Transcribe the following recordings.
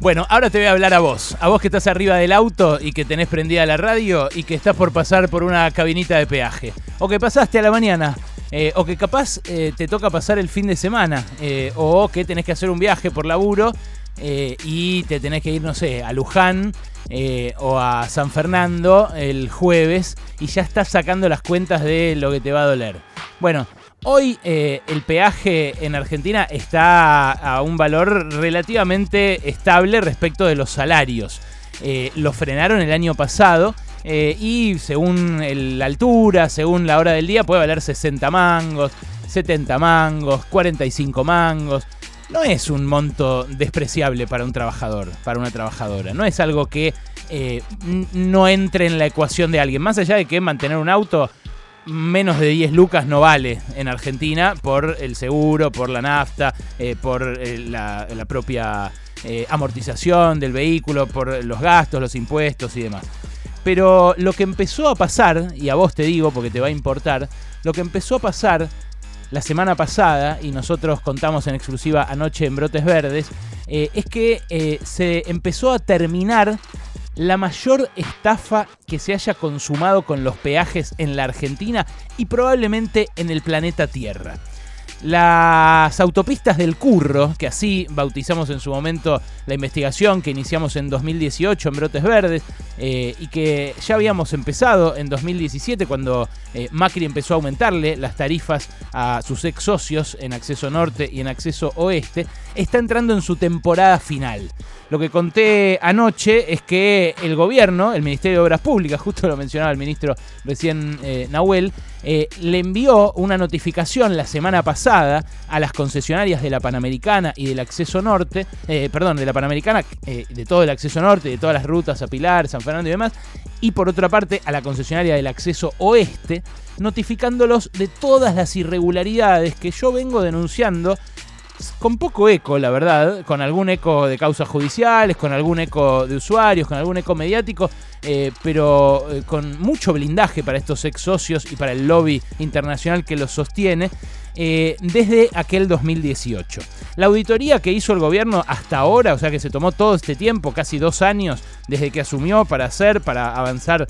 Bueno, ahora te voy a hablar a vos, a vos que estás arriba del auto y que tenés prendida la radio y que estás por pasar por una cabinita de peaje, o que pasaste a la mañana, eh, o que capaz eh, te toca pasar el fin de semana, eh, o que tenés que hacer un viaje por laburo y te tenés que ir, no sé, a Luján o a San Fernando el jueves y ya estás sacando las cuentas de lo que te va a doler. Bueno, Hoy eh, el peaje en Argentina está a un valor relativamente estable respecto de los salarios. Eh, lo frenaron el año pasado eh, y según la altura, según la hora del día, puede valer 60 mangos, 70 mangos, 45 mangos. No es un monto despreciable para un trabajador, para una trabajadora. No es algo que no entre en la ecuación de alguien. Más allá de que mantener un auto menos de 10 lucas no vale en Argentina por el seguro, por la nafta, eh, por eh, la, propia eh, amortización del vehículo, por los gastos, los impuestos y demás. Pero lo que empezó a pasar, y a vos te digo porque te va a importar, lo que empezó a pasar la semana pasada, y nosotros contamos en exclusiva anoche en Brotes Verdes, es que se empezó a terminar la mayor estafa que se haya consumado con los peajes en la Argentina y probablemente en el planeta Tierra. Las autopistas del curro, que así bautizamos en su momento la investigación que iniciamos en 2018 en Brotes Verdes eh, y que ya habíamos empezado en 2017 cuando eh, Macri empezó a aumentarle las tarifas a sus ex socios en acceso norte y en acceso oeste, está entrando en su temporada final. Lo que conté anoche es que el gobierno, el Ministerio de Obras Públicas, justo lo mencionaba el ministro recién eh, Nahuel, eh, le envió una notificación la semana pasada a las concesionarias de la Panamericana y del acceso norte, eh, perdón, de la Panamericana, de todo el acceso norte, de todas las rutas a Pilar, San Fernando y demás, y por otra parte a la concesionaria del acceso oeste, notificándolos de todas las irregularidades que yo vengo denunciando con poco eco, la verdad, con algún eco de causas judiciales, con algún eco de usuarios, con algún eco mediático, eh, pero eh, con mucho blindaje para estos ex socios y para el lobby internacional que los sostiene. Eh, desde aquel 2018. La auditoría que hizo el gobierno hasta ahora, o sea que se tomó todo este tiempo, casi dos años, desde que asumió para hacer, para avanzar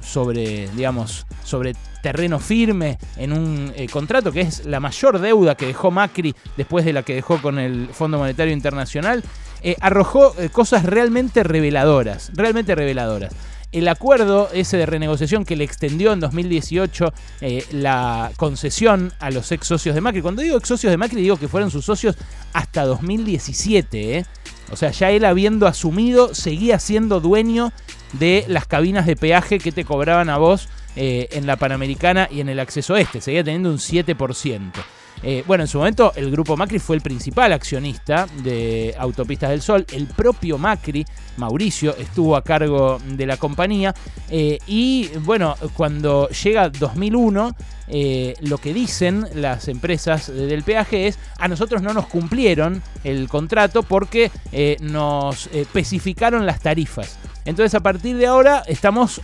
sobre, digamos, sobre terreno firme en un eh, contrato que es la mayor deuda que dejó Macri después de la que dejó con el Fondo Monetario Internacional, eh, arrojó eh, cosas realmente reveladoras, realmente reveladoras. El acuerdo ese de renegociación que le extendió en 2018 la concesión a los ex socios de Macri. Cuando digo ex socios de Macri digo que fueron sus socios hasta 2017. O sea, ya él habiendo asumido, seguía siendo dueño de las cabinas de peaje que te cobraban a vos eh, en la Panamericana y en el acceso este. Seguía teniendo un 7%. Eh, bueno, en su momento el grupo Macri fue el principal accionista de Autopistas del Sol. El propio Macri, Mauricio, estuvo a cargo de la compañía. Eh, y bueno, cuando llega 2001, lo que dicen las empresas del peaje es, a nosotros no nos cumplieron el contrato porque nos especificaron las tarifas. Entonces a partir de ahora estamos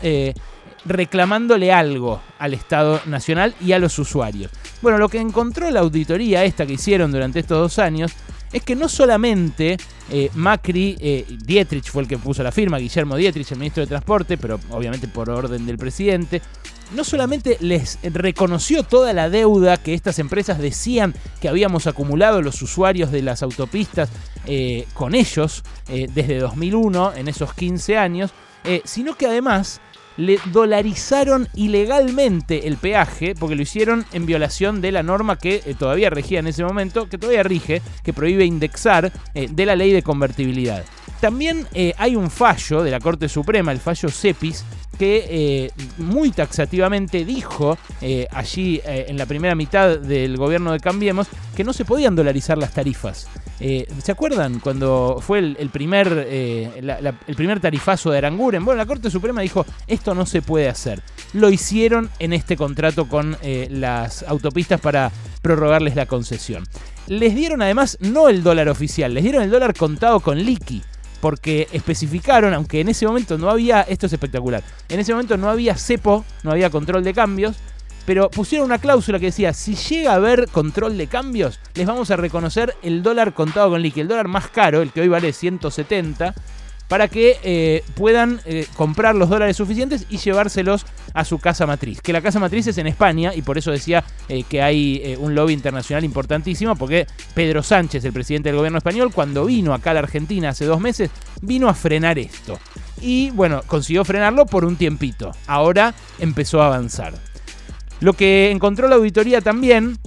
reclamándole algo al Estado Nacional y a los usuarios. Bueno, lo que encontró la auditoría esta que hicieron durante estos dos años es que no solamente eh, Macri, eh, Dietrich fue el que puso la firma, Guillermo Dietrich, el ministro de Transporte, pero obviamente por orden del presidente, no solamente les reconoció toda la deuda que estas empresas decían que habíamos acumulado los usuarios de las autopistas eh, con ellos desde 2001, en esos 15 años, sino que además le dolarizaron ilegalmente el peaje porque lo hicieron en violación de la norma que eh, todavía regía en ese momento, que todavía rige, que prohíbe indexar eh, de la ley de convertibilidad. También eh, hay un fallo de la Corte Suprema, el fallo CEPIS, que eh, muy taxativamente dijo eh, allí eh, en la primera mitad del gobierno de Cambiemos que no se podían dolarizar las tarifas. ¿Se acuerdan cuando fue el, primer, el primer tarifazo de Aranguren? Bueno, la Corte Suprema dijo esto no se puede hacer. Lo hicieron en este contrato con las autopistas para prorrogarles la concesión. Les dieron además no el dólar oficial, les dieron el dólar contado con liqui porque especificaron, aunque en ese momento no había, esto es espectacular, en ese momento no había cepo, no había control de cambios, pero pusieron una cláusula que decía, si llega a haber control de cambios, les vamos a reconocer el dólar contado con liqui, el dólar más caro, el que hoy vale 170, para que eh, puedan eh, comprar los dólares suficientes y llevárselos a su casa matriz. Que la casa matriz es en España y por eso decía eh, que hay un lobby internacional importantísimo, porque Pedro Sánchez, el presidente del gobierno español, cuando vino acá a la Argentina hace dos meses, vino a frenar esto. Y bueno, consiguió frenarlo por un tiempito. Ahora empezó a avanzar. Lo que encontró la auditoría también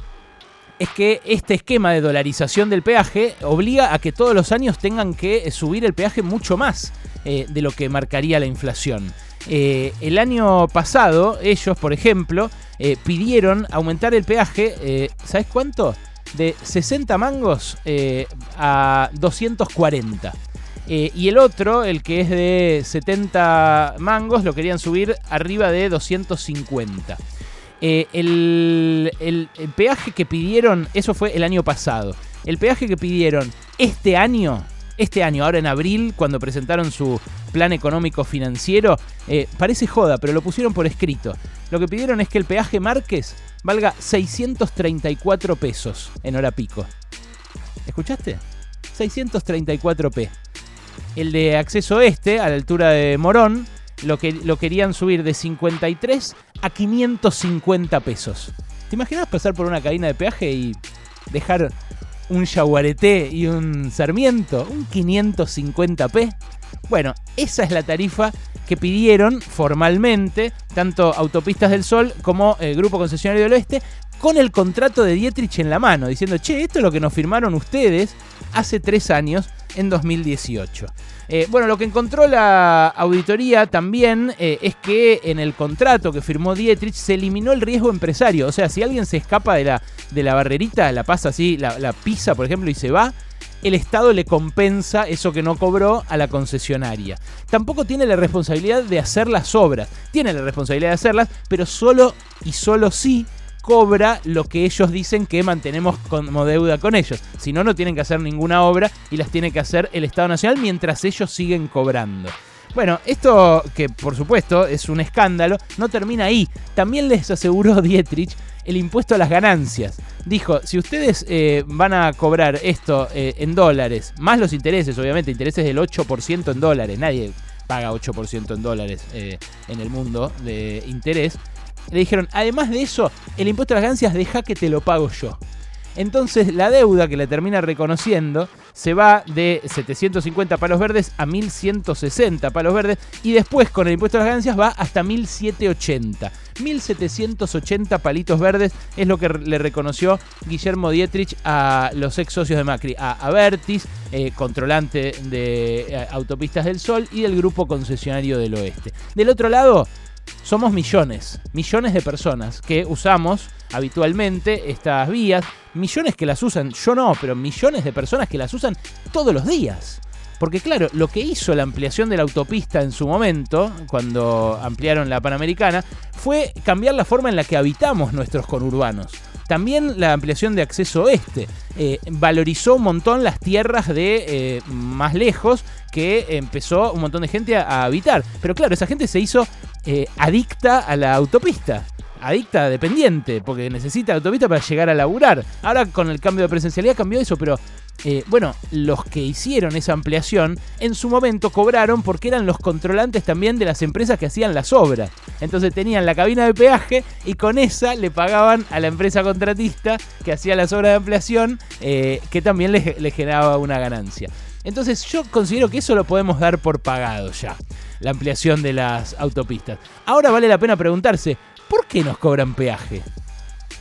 es que este esquema de dolarización del peaje obliga a que todos los años tengan que subir el peaje mucho más eh, de lo que marcaría la inflación. Eh, el año pasado, ellos, por ejemplo, eh, pidieron aumentar el peaje, ¿sabes cuánto? De 60 mangos a 240. y el otro, el que es de 70 mangos, lo querían subir arriba de 250. Eh, el, peaje que pidieron, eso fue el año pasado. El peaje que pidieron este año, este año, ahora en abril, cuando presentaron su plan económico financiero, eh, parece joda, pero lo pusieron por escrito. Lo que pidieron es que el peaje Márquez valga 634 pesos en hora pico. ¿Escuchaste? 634 p. El de acceso este, a la altura de Morón, lo, que, lo querían subir de 53 a 550 pesos. ¿Te imaginas pasar por una cabina de peaje y dejar un yaguareté y un sarmiento? ¿Un 550p? Bueno, esa es la tarifa que pidieron formalmente tanto Autopistas del Sol como el Grupo Concesionario del Oeste con el contrato de Dietrich en la mano, diciendo, che, esto es lo que nos firmaron ustedes hace tres años, en 2018. Eh, bueno, lo que encontró la auditoría también eh, es que en el contrato que firmó Dietrich se eliminó el riesgo empresario. O sea, si alguien se escapa de la, de la barrerita, la pasa así, la, la pisa, por ejemplo, y se va, el Estado le compensa eso que no cobró a la concesionaria. Tampoco tiene la responsabilidad de hacer las obras. Tiene la responsabilidad de hacerlas, pero solo y solo sí cobra lo que ellos dicen que mantenemos como deuda con ellos. Si no, no tienen que hacer ninguna obra y las tiene que hacer el Estado Nacional mientras ellos siguen cobrando. Bueno, esto que por supuesto es un escándalo, no termina ahí. También les aseguró Dietrich el impuesto a las ganancias. Dijo, si ustedes eh, van a cobrar esto eh, en dólares, más los intereses, obviamente, intereses del 8% en dólares, nadie paga 8% en dólares eh, en el mundo de interés, le dijeron, además de eso, el impuesto a las ganancias deja que te lo pago yo. Entonces la deuda que le termina reconociendo se va de 750 palos verdes a 1160 palos verdes y después con el impuesto a las ganancias va hasta 1780. 1780 palitos verdes es lo que le reconoció Guillermo Dietrich a los ex socios de Macri, a Avertis, eh, controlante de eh, Autopistas del Sol y del grupo concesionario del Oeste. Del otro lado, somos millones, millones de personas que usamos habitualmente estas vías, millones que las usan, yo no, pero millones de personas que las usan todos los días. Porque claro, lo que hizo la ampliación de la autopista en su momento, cuando ampliaron la Panamericana, fue cambiar la forma en la que habitamos nuestros conurbanos. También la ampliación de acceso oeste eh, valorizó un montón las tierras de eh, más lejos que empezó un montón de gente a, habitar. Pero claro, esa gente se hizo eh, adicta a la autopista adicta, dependiente, porque necesita autopista para llegar a laburar. Ahora con el cambio de presencialidad cambió eso, pero eh, bueno, los que hicieron esa ampliación en su momento cobraron porque eran los controlantes también de las empresas que hacían las obras. Entonces tenían la cabina de peaje y con esa le pagaban a la empresa contratista que hacía las obras de ampliación, eh, que también les generaba una ganancia. Entonces yo considero que eso lo podemos dar por pagado ya, la ampliación de las autopistas. Ahora vale la pena preguntarse, ¿por qué nos cobran peaje?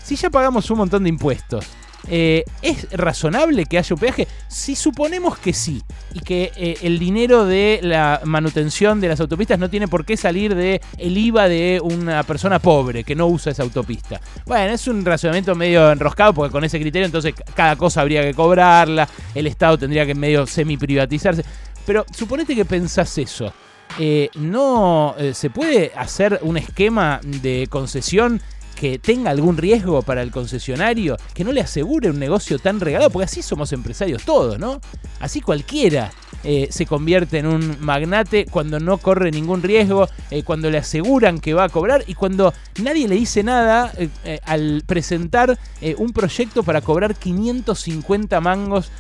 Si ya pagamos un montón de impuestos, eh, ¿es razonable que haya un peaje? Si suponemos que sí, y que eh, el dinero de la manutención de las autopistas no tiene por qué salir del el IVA de una persona pobre que no usa esa autopista. Bueno, es un razonamiento medio enroscado porque con ese criterio entonces cada cosa habría que cobrarla, el Estado tendría que medio semi-privatizarse. Pero suponete que pensás eso. Eh, no eh, se puede hacer un esquema de concesión que tenga algún riesgo para el concesionario, que no le asegure un negocio tan regalado, porque así somos empresarios todos, ¿no? Así cualquiera eh, se convierte en un magnate cuando no corre ningún riesgo, eh, cuando le aseguran que va a cobrar y cuando nadie le dice nada eh, al presentar un proyecto para cobrar 550 mangos,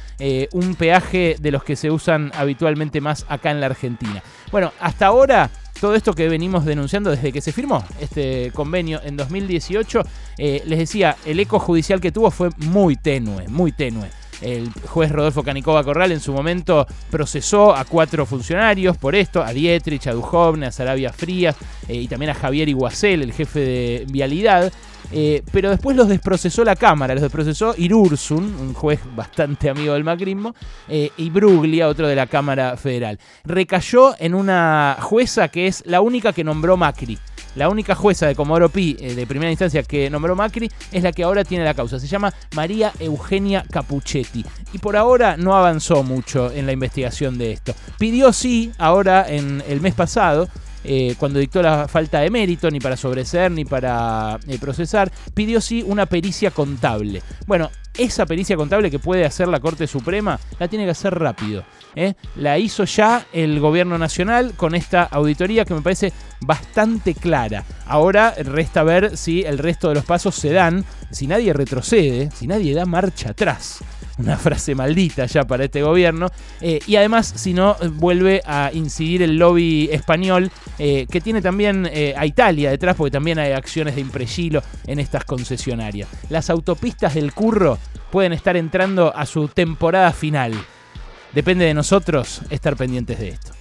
un peaje de los que se usan habitualmente más acá en la Argentina. Bueno, hasta ahora todo esto que venimos denunciando desde que se firmó este convenio en 2018, les decía, el eco judicial que tuvo fue muy tenue, muy tenue. El juez Rodolfo Canicova Corral en su momento procesó a cuatro funcionarios por esto, a Dietrich, a Dujovne, a Sarabia Frías eh, y también a Javier Iguacel, el jefe de Vialidad. Eh, pero después los desprocesó la Cámara, los desprocesó Irursun, un juez bastante amigo del macrismo, eh, y Bruglia, otro de la Cámara Federal. Recayó en una jueza que es la única que nombró Macri. La única jueza de Comodoro Pi eh, de primera instancia que nombró Macri es la que ahora tiene la causa. Se llama María Eugenia Capuchetti. Y por ahora no avanzó mucho en la investigación de esto. Pidió sí, ahora en el mes pasado, eh, cuando dictó la falta de mérito, ni para sobreser, ni para eh, procesar, pidió sí una pericia contable. Bueno, esa pericia contable que puede hacer la Corte Suprema la tiene que hacer rápido. ¿eh? La hizo ya el Gobierno Nacional con esta auditoría que me parece bastante clara. Ahora resta ver si el resto de los pasos se dan, si nadie retrocede, si nadie da marcha atrás una frase maldita ya para este gobierno. Eh, y además, si no, vuelve a incidir el lobby español, eh, que tiene también a Italia detrás, porque también hay acciones de impregilo en estas concesionarias. Las autopistas del curro pueden estar entrando a su temporada final. Depende de nosotros estar pendientes de esto.